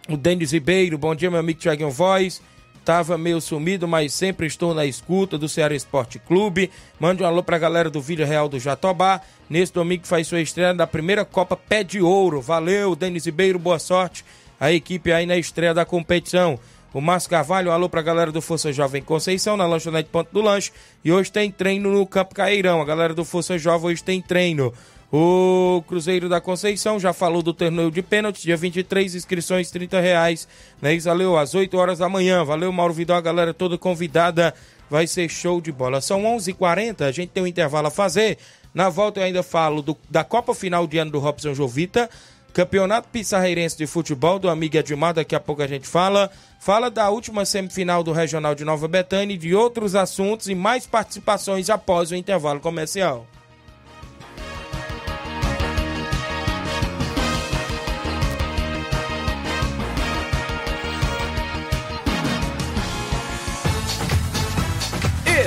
O Denis Ribeiro, bom dia, meu amigo Thiaguinho Voz. Tava meio sumido, mas sempre estou na escuta do Ceará Esporte Clube. Mande um alô pra galera do Vídeo Real do Jatobá. Nesse domingo faz sua estreia da primeira Copa Pé de Ouro. Valeu, Denis Ribeiro, boa sorte. A equipe aí na estreia da competição. O Márcio Carvalho, alô pra galera do Força Jovem Conceição, na lanchonete Ponto do Lanche. E hoje tem treino no Campo Caeirão. A galera do Força Jovem hoje tem treino. O Cruzeiro da Conceição já falou do torneio de pênalti, dia 23, inscrições 30 reais. Né? Isso, valeu, às 8 horas da manhã. Valeu, Mauro Vidal, a galera toda convidada. Vai ser show de bola. São 11:40 h 40 a gente tem um intervalo a fazer. Na volta eu ainda falo do, da Copa Final de Ano do Robson Jovita. Campeonato Pissarreirense de Futebol do amigo Edmar, daqui a pouco a gente fala. Fala da última semifinal do Regional de Nova Betânia e de outros assuntos e mais participações após o intervalo comercial.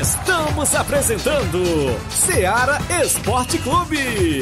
Estamos apresentando Seara Esporte Clube.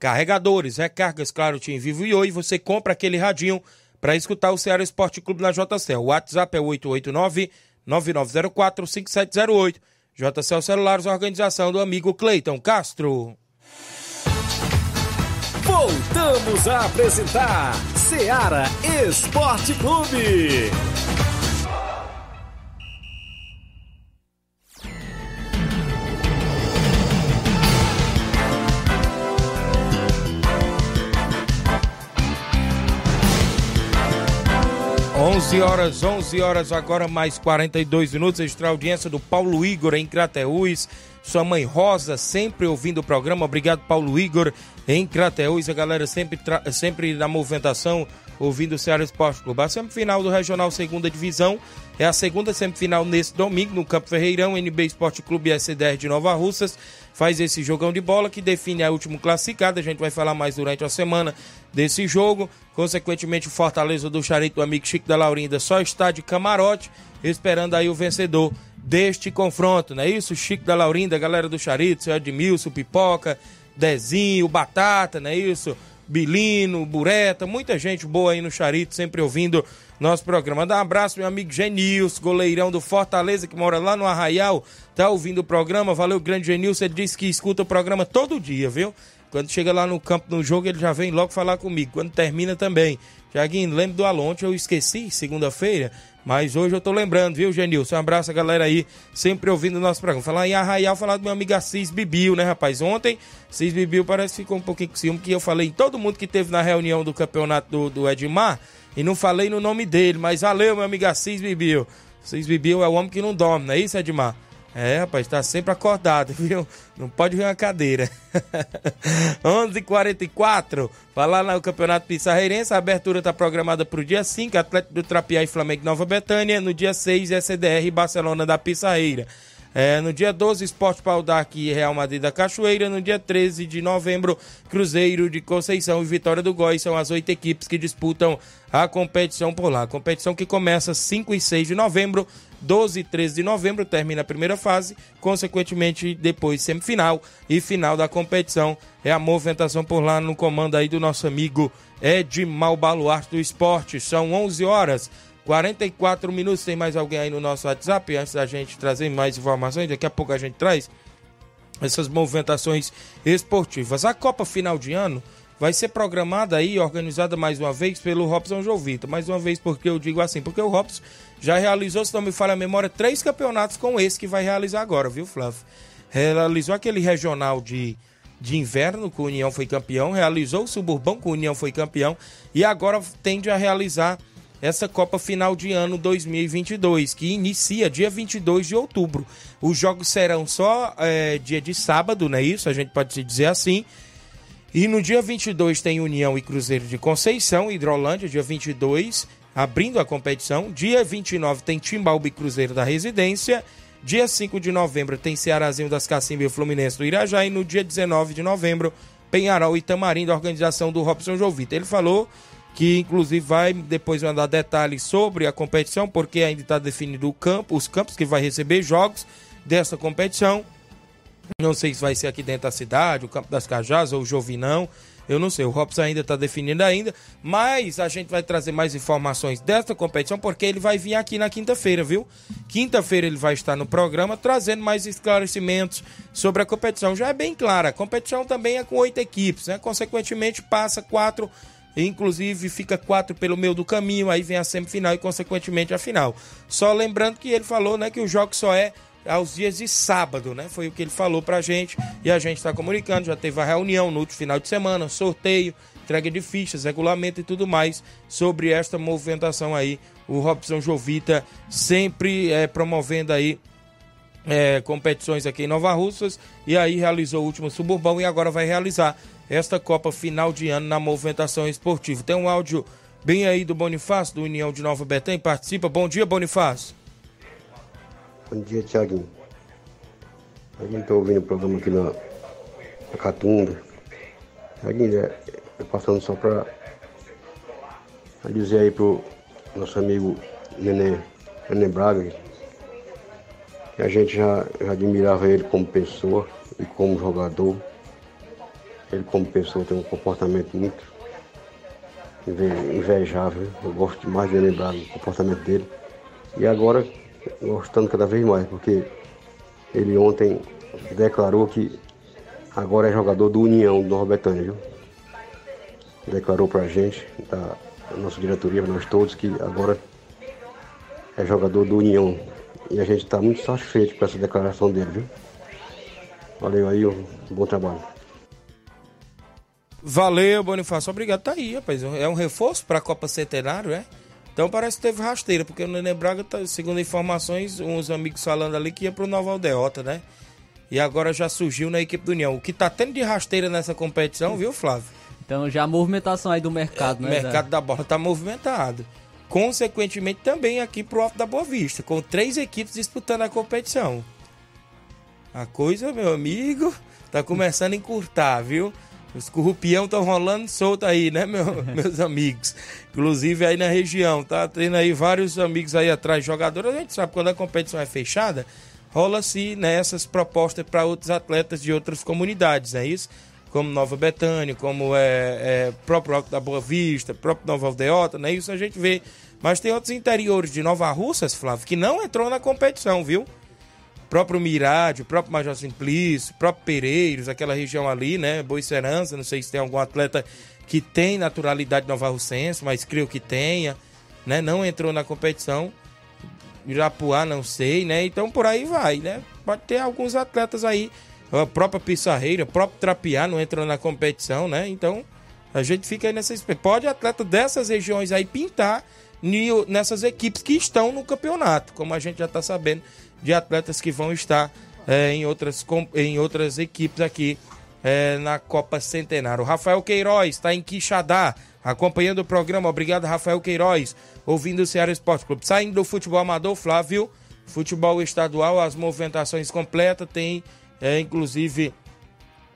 carregadores, recargas, claro, Tim Vivo e Oi, você compra aquele radinho para escutar o Ceará Esporte Clube na JCL. O WhatsApp é 889-9904-5708. JCL Celulares, organização do amigo Cleiton Castro. Voltamos a apresentar Seara Esporte Clube. 11 horas, 11 horas, agora mais 42 minutos. Extra audiência do Paulo Igor em Crateús. Sua mãe Rosa, sempre ouvindo o programa. Obrigado, Paulo Igor, em Crateús. A galera sempre, sempre na movimentação, ouvindo o Ceará Esporte Clube. A semifinal do Regional Segunda Divisão é a segunda semifinal nesse domingo no Campo Ferreirão. NB Esporte Clube SDR de Nova Russas faz esse jogão de bola que define a última classificada. A gente vai falar mais durante a semana desse jogo. Consequentemente, o Fortaleza do Charito do amigo Chico da Laurinda só está de camarote, esperando aí o vencedor deste confronto, não é isso? Chico da Laurinda, galera do Charito, seu Edmilson, Pipoca, Dezinho, Batata, não é isso? Bilino, Bureta, muita gente boa aí no Charito, sempre ouvindo nosso programa. Dá um abraço, meu amigo Genilson, goleirão do Fortaleza, que mora lá no Arraial, tá ouvindo o programa. Valeu, grande Genilson, ele disse que escuta o programa todo dia, viu? Quando chega lá no campo, no jogo, ele já vem logo falar comigo. Quando termina também. Jaguinho, lembro do Alonte, eu esqueci, segunda-feira, mas hoje eu tô lembrando, viu, Genilson? Um abraço a galera aí, sempre ouvindo o nosso programa. Falar em Arraial, falar do meu amigo Assis Bibil, né, rapaz? Ontem, Assis Bibil parece que ficou um pouquinho com ciúme, que eu falei em todo mundo que teve na reunião do campeonato do, do Edmar, e não falei no nome dele, mas valeu, meu amigo Assis Bibil. Assis Bibil é o homem que não dorme, não é isso, Edmar? É, rapaz, tá sempre acordado, viu? Não pode ver uma cadeira. 11:44. Falar no Campeonato Pissarreirense, a abertura tá programada para o dia 5, Atlético do Trapiá e Flamengo Nova Betânia, no dia 6, SDR Barcelona da Pissarreira. É, no dia 12, Esporte Pau e Real Madrid da Cachoeira. No dia 13 de novembro, Cruzeiro de Conceição e Vitória do Góis. São as oito equipes que disputam a competição por lá. A competição que começa 5 e 6 de novembro, 12 e 13 de novembro, termina a primeira fase. Consequentemente, depois semifinal e final da competição. É a movimentação por lá no comando aí do nosso amigo Edmal Baluarte do Esporte. São 11 horas. 44 minutos, tem mais alguém aí no nosso WhatsApp? Antes da gente trazer mais informações, daqui a pouco a gente traz essas movimentações esportivas. A Copa final de ano vai ser programada aí, organizada mais uma vez pelo Robson Jovita. Mais uma vez, porque eu digo assim, porque o Robson já realizou, se não me falha a memória, três campeonatos com esse que vai realizar agora, viu, Flávio? Realizou aquele regional de, de inverno, que o União foi campeão, realizou o suburbão, que o União foi campeão, e agora tende a realizar essa Copa Final de Ano 2022, que inicia dia 22 de outubro. Os jogos serão só é, dia de sábado, não é isso? A gente pode dizer assim. E no dia 22 tem União e Cruzeiro de Conceição, Hidrolândia, dia 22, abrindo a competição. Dia 29 tem Timbalba e Cruzeiro da Residência. Dia 5 de novembro tem Cearazinho das Cacimbas e Fluminense do Irajá. E no dia 19 de novembro, Penharol e Tamarim, da organização do Robson Jovita. Ele falou que inclusive vai depois mandar detalhes sobre a competição, porque ainda está definido o campo, os campos que vai receber jogos dessa competição. Não sei se vai ser aqui dentro da cidade, o Campo das Cajás ou o Jovinão. Eu não sei, o Robson ainda está definindo ainda, mas a gente vai trazer mais informações desta competição porque ele vai vir aqui na quinta-feira, viu? Quinta-feira ele vai estar no programa trazendo mais esclarecimentos sobre a competição. Já é bem clara, a competição também é com oito equipes, né? Consequentemente passa quatro inclusive fica quatro pelo meio do caminho, aí vem a semifinal e consequentemente a final. Só lembrando que ele falou, né, que o jogo só é aos dias de sábado, né? Foi o que ele falou pra gente e a gente está comunicando. Já teve a reunião no último final de semana, sorteio, entrega de fichas, regulamento e tudo mais sobre esta movimentação aí. O Robson Jovita sempre é, promovendo aí é, competições aqui em Nova Russas e aí realizou o último suburbão e agora vai realizar esta Copa final de ano na movimentação esportiva. Tem um áudio bem aí do Bonifácio, do União de Nova Betém, participa. Bom dia, Bonifácio. Bom dia, Tiaguinho. A gente tá ouvindo o programa aqui na, na Catunda. Tiaguinho, é passando só para dizer aí pro nosso amigo Nenê, Nenê Braga que a gente já, já admirava ele como pessoa e como jogador. Ele como pessoa tem um comportamento muito invejável. Eu gosto demais de lembrar do comportamento dele. E agora gostando cada vez mais, porque ele ontem declarou que agora é jogador do União do Nova Betânia, viu? Declarou pra gente, da nossa diretoria, nós todos, que agora é jogador do União. E a gente está muito satisfeito com essa declaração dele, viu? Valeu aí, um bom trabalho. Valeu, Bonifácio. Obrigado. Tá aí, rapaz. É um reforço para a Copa Centenário, é? Então parece que teve rasteira, porque o Nenê Braga, tá, segundo informações, uns amigos falando ali que ia pro Nova Aldeota, né? E agora já surgiu na equipe do União. O que tá tendo de rasteira nessa competição, viu, Flávio? Então já a movimentação aí do mercado, né? O mercado da bola tá movimentado. Consequentemente, também aqui pro Alto da Boa Vista, com três equipes disputando a competição. A coisa, meu amigo, tá começando a encurtar, viu? Os corrupião estão rolando solto aí, né, meu, meus amigos? Inclusive aí na região, tá tendo aí vários amigos aí atrás, jogadores. A gente sabe quando a competição é fechada, rola-se né, propostas para outros atletas de outras comunidades, é isso? Como Nova Betânia, como é, é próprio Alto da Boa Vista, próprio Nova Aldeota, né? Isso a gente vê. Mas tem outros interiores de Nova Russas, Flávio, que não entrou na competição, viu? Próprio Mirade, o próprio Major Simplício, o próprio Pereiros, aquela região ali, né? Boicerança, não sei se tem algum atleta que tem naturalidade nova-russense, mas creio que tenha, né? Não entrou na competição. Irapuá, não sei, né? Então por aí vai, né? Pode ter alguns atletas aí, a própria Pissarreira, o próprio Trapiá não entrou na competição, né? Então a gente fica aí nessa. Pode atleta dessas regiões aí pintar nessas equipes que estão no campeonato, como a gente já está sabendo de atletas que vão estar é, em, outras, em outras equipes aqui é, na Copa Centenário. Rafael Queiroz está em Quixadá, acompanhando o programa. Obrigado, Rafael Queiroz, ouvindo o Ceará Esporte Clube. Saindo do futebol amador, Flávio, futebol estadual, as movimentações completas, tem é, inclusive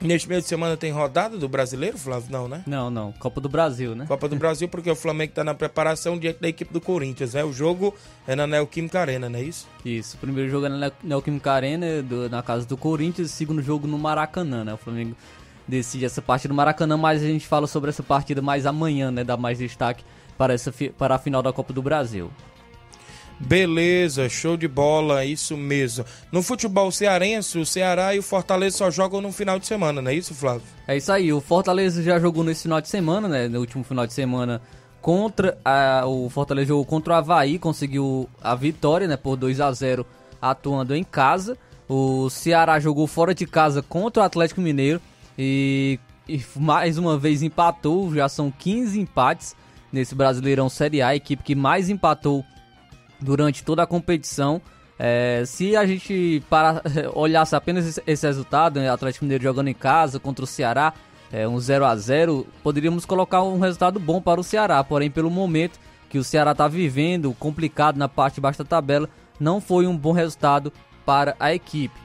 Neste meio de semana tem rodada do brasileiro, Flávio? Não, né? Não, não. Copa do Brasil, né? Copa do Brasil, porque o Flamengo está na preparação diante da equipe do Corinthians, né? O jogo é na Neoquímica Arena, não é isso? Isso. O primeiro jogo é na Neoquímica Arena, do, na casa do Corinthians. O segundo jogo no Maracanã, né? O Flamengo decide essa partida do Maracanã, mas a gente fala sobre essa partida mais amanhã, né? Dá mais destaque para, essa, para a final da Copa do Brasil. Beleza, show de bola, isso mesmo. No futebol cearense, o Ceará e o Fortaleza só jogam no final de semana, não é isso, Flávio? É isso aí, o Fortaleza já jogou nesse final de semana, né? No último final de semana contra a, o Fortaleza jogou contra o Havaí, conseguiu a vitória, né? Por 2 a 0 atuando em casa. O Ceará jogou fora de casa contra o Atlético Mineiro e, e mais uma vez empatou, já são 15 empates nesse Brasileirão Série A, a equipe que mais empatou durante toda a competição. É, se a gente para, olhasse apenas esse, esse resultado, né, Atlético Mineiro jogando em casa contra o Ceará, é, um 0 a 0 poderíamos colocar um resultado bom para o Ceará, porém pelo momento que o Ceará está vivendo, complicado na parte de baixo da tabela, não foi um bom resultado para a equipe.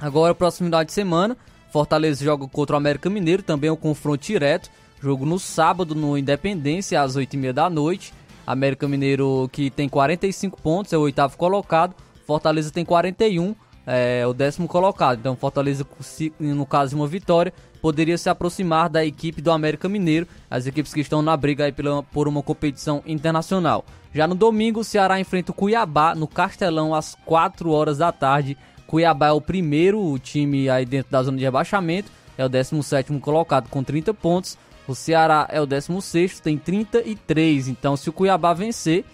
Agora, próximo final de semana, Fortaleza joga contra o América Mineiro, também é um confronto direto, jogo no sábado no Independência, às 8h30 da noite. América Mineiro que tem 45 pontos, é o oitavo colocado. Fortaleza tem 41, é o décimo colocado. Então Fortaleza, no caso de uma vitória, poderia se aproximar da equipe do América Mineiro, as equipes que estão na briga aí pela, por uma competição internacional. Já no domingo, o Ceará enfrenta o Cuiabá no Castelão às 4 horas da tarde. Cuiabá é o primeiro time aí dentro da zona de rebaixamento, é o 17 colocado com 30 pontos. O Ceará é o 16, tem 33. Então, se o Cuiabá vencer,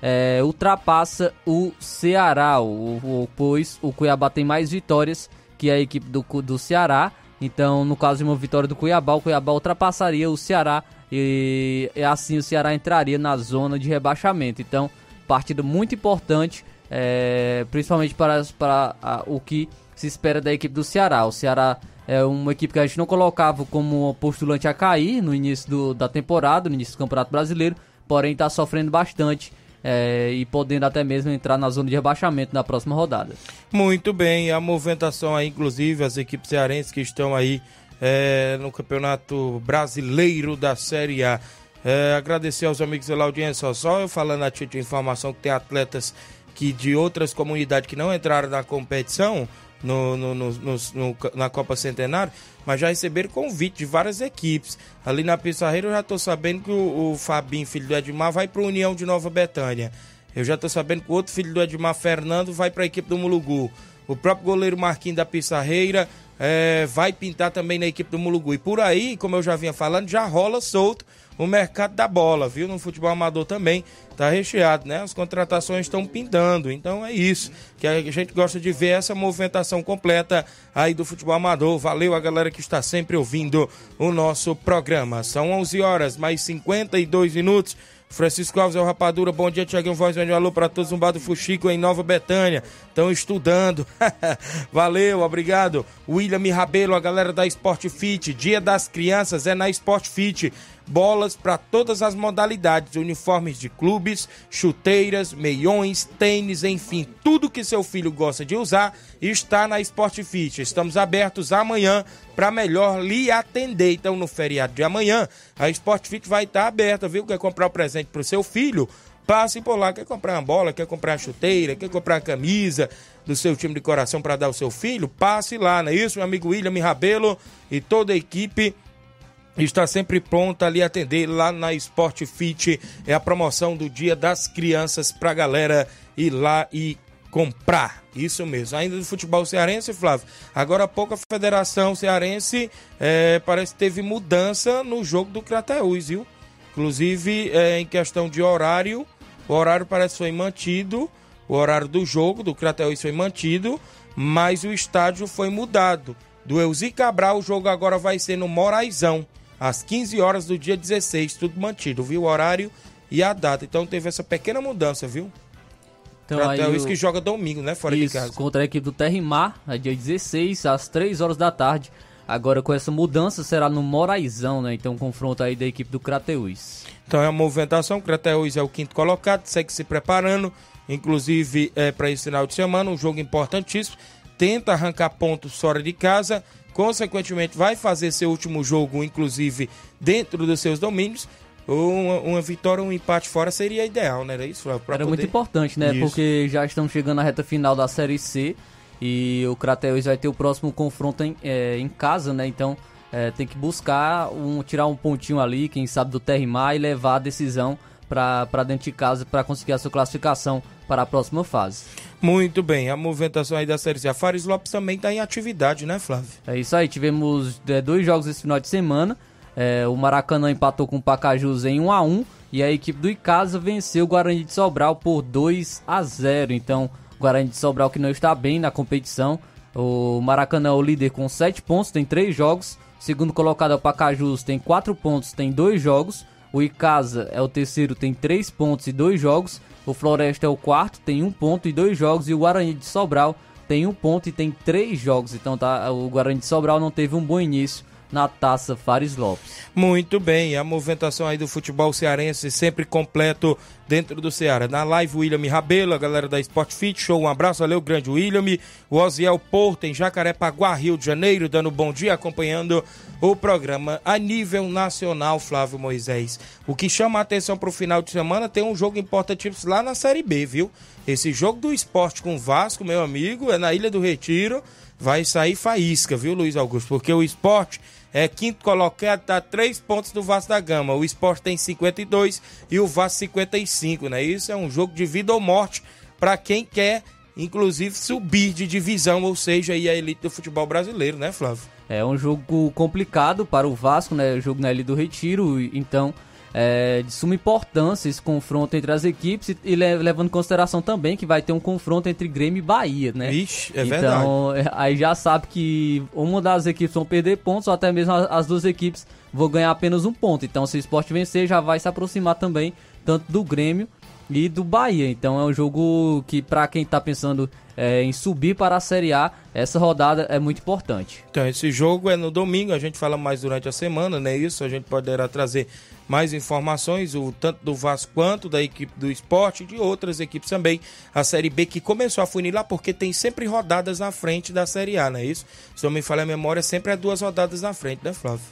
é, ultrapassa o Ceará, o, o, pois o Cuiabá tem mais vitórias que a equipe do, do Ceará. Então, no caso de uma vitória do Cuiabá, o Cuiabá ultrapassaria o Ceará e, e assim o Ceará entraria na zona de rebaixamento. Então, partida muito importante, é, principalmente para, para a, o que se espera da equipe do Ceará. O Ceará é uma equipe que a gente não colocava como postulante a cair no início do, da temporada, no início do Campeonato Brasileiro, porém está sofrendo bastante é, e podendo até mesmo entrar na zona de rebaixamento na próxima rodada. Muito bem, a movimentação aí, inclusive as equipes cearenses que estão aí é, no Campeonato Brasileiro da Série A. É, agradecer aos amigos da audiência, só eu falando a título de informação que tem atletas que de outras comunidades que não entraram na competição, no, no, no, na Copa Centenário, mas já receberam convite de várias equipes. Ali na Pissarreira eu já estou sabendo que o, o Fabinho, filho do Edmar, vai para a União de Nova Betânia. Eu já estou sabendo que o outro filho do Edmar, Fernando, vai para a equipe do Mulugu. O próprio goleiro Marquinhos da Pissarreira é, vai pintar também na equipe do Mulugu. E por aí, como eu já vinha falando, já rola solto o mercado da bola, viu? No futebol amador também tá recheado, né? As contratações estão pintando. Então é isso que a gente gosta de ver essa movimentação completa aí do futebol amador. Valeu a galera que está sempre ouvindo o nosso programa. São 11 horas mais 52 minutos. Francisco Alves é o Rapadura, bom dia, Tiaguinho Voz, um alô para todos, um do Fuxico em Nova Betânia, estão estudando, valeu, obrigado, William Rabelo, a galera da Sport Fit, dia das crianças é na Sport Fit, bolas para todas as modalidades, uniformes de clubes, chuteiras, meiões, tênis, enfim, tudo que seu filho gosta de usar está na Sport Fit. Estamos abertos amanhã para melhor lhe atender. Então, no feriado de amanhã, a Sport Fit vai estar aberta, viu? Quer comprar o um presente para o seu filho? Passe por lá, quer comprar uma bola, quer comprar uma chuteira, quer comprar uma camisa do seu time de coração para dar ao seu filho? Passe lá, não é isso? Meu amigo William Rabelo e toda a equipe está sempre pronta ali atender lá na Sport Fit. É a promoção do Dia das Crianças para a galera ir lá e comprar. Isso mesmo. Ainda do futebol cearense, Flávio. Agora há pouco a Federação Cearense é, parece que teve mudança no jogo do Crateús, viu? Inclusive é, em questão de horário, o horário parece que foi mantido. O horário do jogo do Crateús foi mantido, mas o estádio foi mudado. Do Elzi Cabral, o jogo agora vai ser no Moraizão às 15 horas do dia 16, tudo mantido, viu? O horário e a data. Então teve essa pequena mudança, viu? Então, Pra aí isso o... que joga domingo, né? Fora isso, de casa. contra a equipe do Terrimar, é dia 16, às 3 horas da tarde. Agora com essa mudança será no Moraizão, né? Então confronto aí da equipe do Crateus. Então é a movimentação, o Crateus é o quinto colocado, segue se preparando, inclusive é, para esse final de semana, um jogo importantíssimo. Tenta arrancar pontos fora de casa consequentemente vai fazer seu último jogo, inclusive dentro dos seus domínios. Uma, uma vitória, um empate fora seria ideal, né? Era isso? Era poder... muito importante, né? Isso. Porque já estamos chegando na reta final da Série C e o Crateus vai ter o próximo confronto em, é, em casa, né? Então é, tem que buscar um, tirar um pontinho ali, quem sabe do Terrimar e levar a decisão para dentro de casa para conseguir a sua classificação para a próxima fase. Muito bem, a movimentação aí da Série C. A Fares Lopes também está em atividade, né, Flávio? É isso aí, tivemos é, dois jogos esse final de semana. É, o Maracanã empatou com o Pacajus em 1 a 1 e a equipe do Icasa venceu o Guarani de Sobral por 2 a 0. Então, o Guarani de Sobral que não está bem na competição. O Maracanã é o líder com 7 pontos, tem 3 jogos. Segundo colocado é o Pacajus, tem 4 pontos, tem 2 jogos. O Icasa é o terceiro, tem 3 pontos e 2 jogos. O Floresta é o quarto, tem 1 ponto e 2 jogos. E o Guarani de Sobral tem 1 ponto e tem 3 jogos. Então tá, o Guarani de Sobral não teve um bom início na taça Fares Lopes. Muito bem, a movimentação aí do futebol cearense sempre completo dentro do Ceará. Na live, William Rabelo, a galera da Sport Fit Show, um abraço, valeu, grande William. O Osiel Porto, em Jacarepaguá, Rio de Janeiro, dando bom dia, acompanhando o programa a nível nacional, Flávio Moisés. O que chama a atenção para o final de semana tem um jogo importantíssimo lá na Série B, viu? Esse jogo do esporte com o Vasco, meu amigo, é na Ilha do Retiro, vai sair faísca, viu, Luiz Augusto? Porque o esporte é quinto colocado, está três pontos do Vasco da Gama. O Sport tem 52 e o Vasco 55, né? Isso é um jogo de vida ou morte para quem quer, inclusive, subir de divisão, ou seja, aí a elite do futebol brasileiro, né, Flávio? É um jogo complicado para o Vasco, né? O jogo na Ilha do Retiro, então é, de suma importância esse confronto entre as equipes e, e levando em consideração também que vai ter um confronto entre Grêmio e Bahia, né? Ixi, é então, verdade. aí já sabe que uma das equipes vão perder pontos ou até mesmo as, as duas equipes vão ganhar apenas um ponto. Então, se o esporte vencer, já vai se aproximar também tanto do Grêmio e do Bahia. Então é um jogo que, para quem está pensando é, em subir para a Série A, essa rodada é muito importante. Então, esse jogo é no domingo, a gente fala mais durante a semana, né? Isso, a gente poderá trazer mais informações, o tanto do Vasco quanto da equipe do esporte e de outras equipes também. A Série B que começou a funilar porque tem sempre rodadas na frente da Série A, não é isso? Se eu me falha a memória, sempre é duas rodadas na frente, né, Flávio?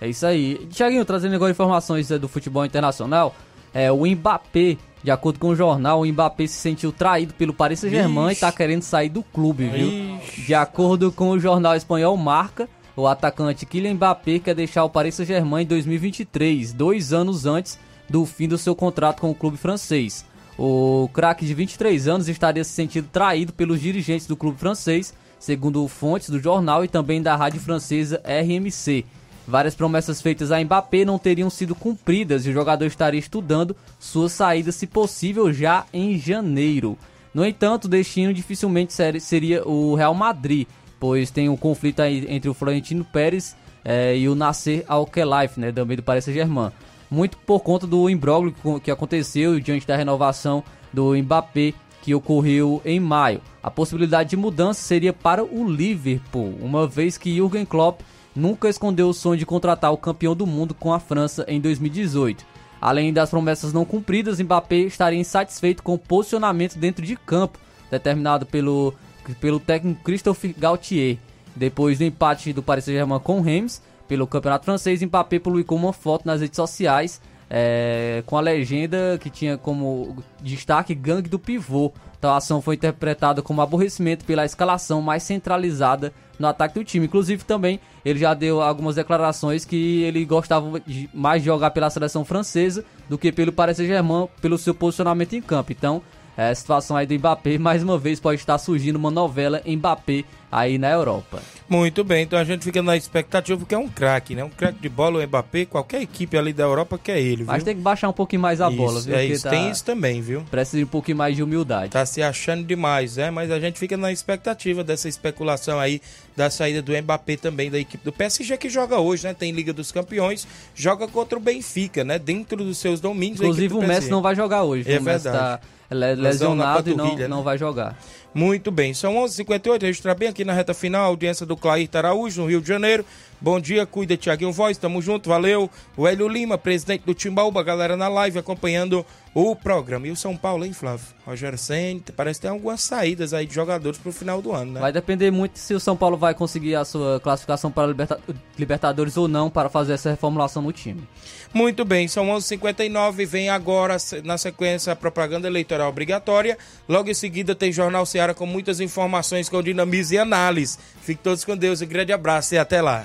É isso aí. Tiaguinho, trazendo agora informações é, do futebol internacional, é, o Mbappé de acordo com o jornal, o Mbappé se sentiu traído pelo Paris Saint-Germain e está querendo sair do clube, viu? Ixi. De acordo com o jornal espanhol Marca, o atacante Kylian Mbappé quer deixar o Paris Saint-Germain em 2023, dois anos antes do fim do seu contrato com o clube francês. O craque de 23 anos estaria se sentindo traído pelos dirigentes do clube francês, segundo fontes do jornal e também da rádio francesa RMC. Várias promessas feitas a Mbappé não teriam sido cumpridas e o jogador estaria estudando sua saída, se possível, já em janeiro. No entanto, o destino dificilmente seria o Real Madrid, pois tem um conflito entre o Florentino Pérez é, e o Nasser Al-Khelaifi, né, também do Paris Saint-Germain. Muito por conta do imbróglio que aconteceu diante da renovação do Mbappé que ocorreu em maio. A possibilidade de mudança seria para o Liverpool, uma vez que Jürgen Klopp nunca escondeu o sonho de contratar o campeão do mundo com a França em 2018. Além das promessas não cumpridas, Mbappé estaria insatisfeito com o posicionamento dentro de campo, determinado pelo, pelo técnico Christophe Gaultier. Depois do empate do Paris Saint-Germain com o Reims, pelo campeonato francês, Mbappé publicou uma foto nas redes sociais é, com a legenda que tinha como destaque Gangue do Pivô. Então a ação foi interpretada como aborrecimento pela escalação mais centralizada no ataque do time. Inclusive também ele já deu algumas declarações que ele gostava de, mais de jogar pela seleção francesa do que pelo Paris Saint-Germain, pelo seu posicionamento em campo. Então é, a situação aí do Mbappé, mais uma vez pode estar surgindo uma novela Mbappé aí na Europa. Muito bem, então a gente fica na expectativa porque é um craque, né? Um craque de bola, o Mbappé, qualquer equipe ali da Europa quer ele, viu? Mas tem que baixar um pouquinho mais a isso, bola, viu? É isso, tá... tem isso também, viu? Precisa de um pouquinho mais de humildade. Tá se achando demais, né? Mas a gente fica na expectativa dessa especulação aí da saída do Mbappé também da equipe do PSG que joga hoje, né? Tem Liga dos Campeões, joga contra o Benfica, né? Dentro dos seus domínios. Inclusive o Messi não vai jogar hoje. É verdade. Tá lesionado e não, né? não vai jogar. Muito bem, são 11h58, registrar bem aqui na reta final, audiência do Clair Araújo, no Rio de Janeiro. Bom dia, cuida Tiaguinho Voz, tamo junto, valeu. O Hélio Lima, presidente do Timbaúba, galera na live acompanhando o programa. E o São Paulo, hein, Flávio? Rogério Senna, parece que tem algumas saídas aí de jogadores pro final do ano, né? Vai depender muito se o São Paulo vai conseguir a sua classificação para Liberta Libertadores ou não para fazer essa reformulação no time. Muito bem, são 11h59, vem agora na sequência a propaganda eleitoral obrigatória. Logo em seguida tem Jornal Seara com muitas informações com dinamismo e análise. Fiquem todos com Deus, um grande abraço e até lá.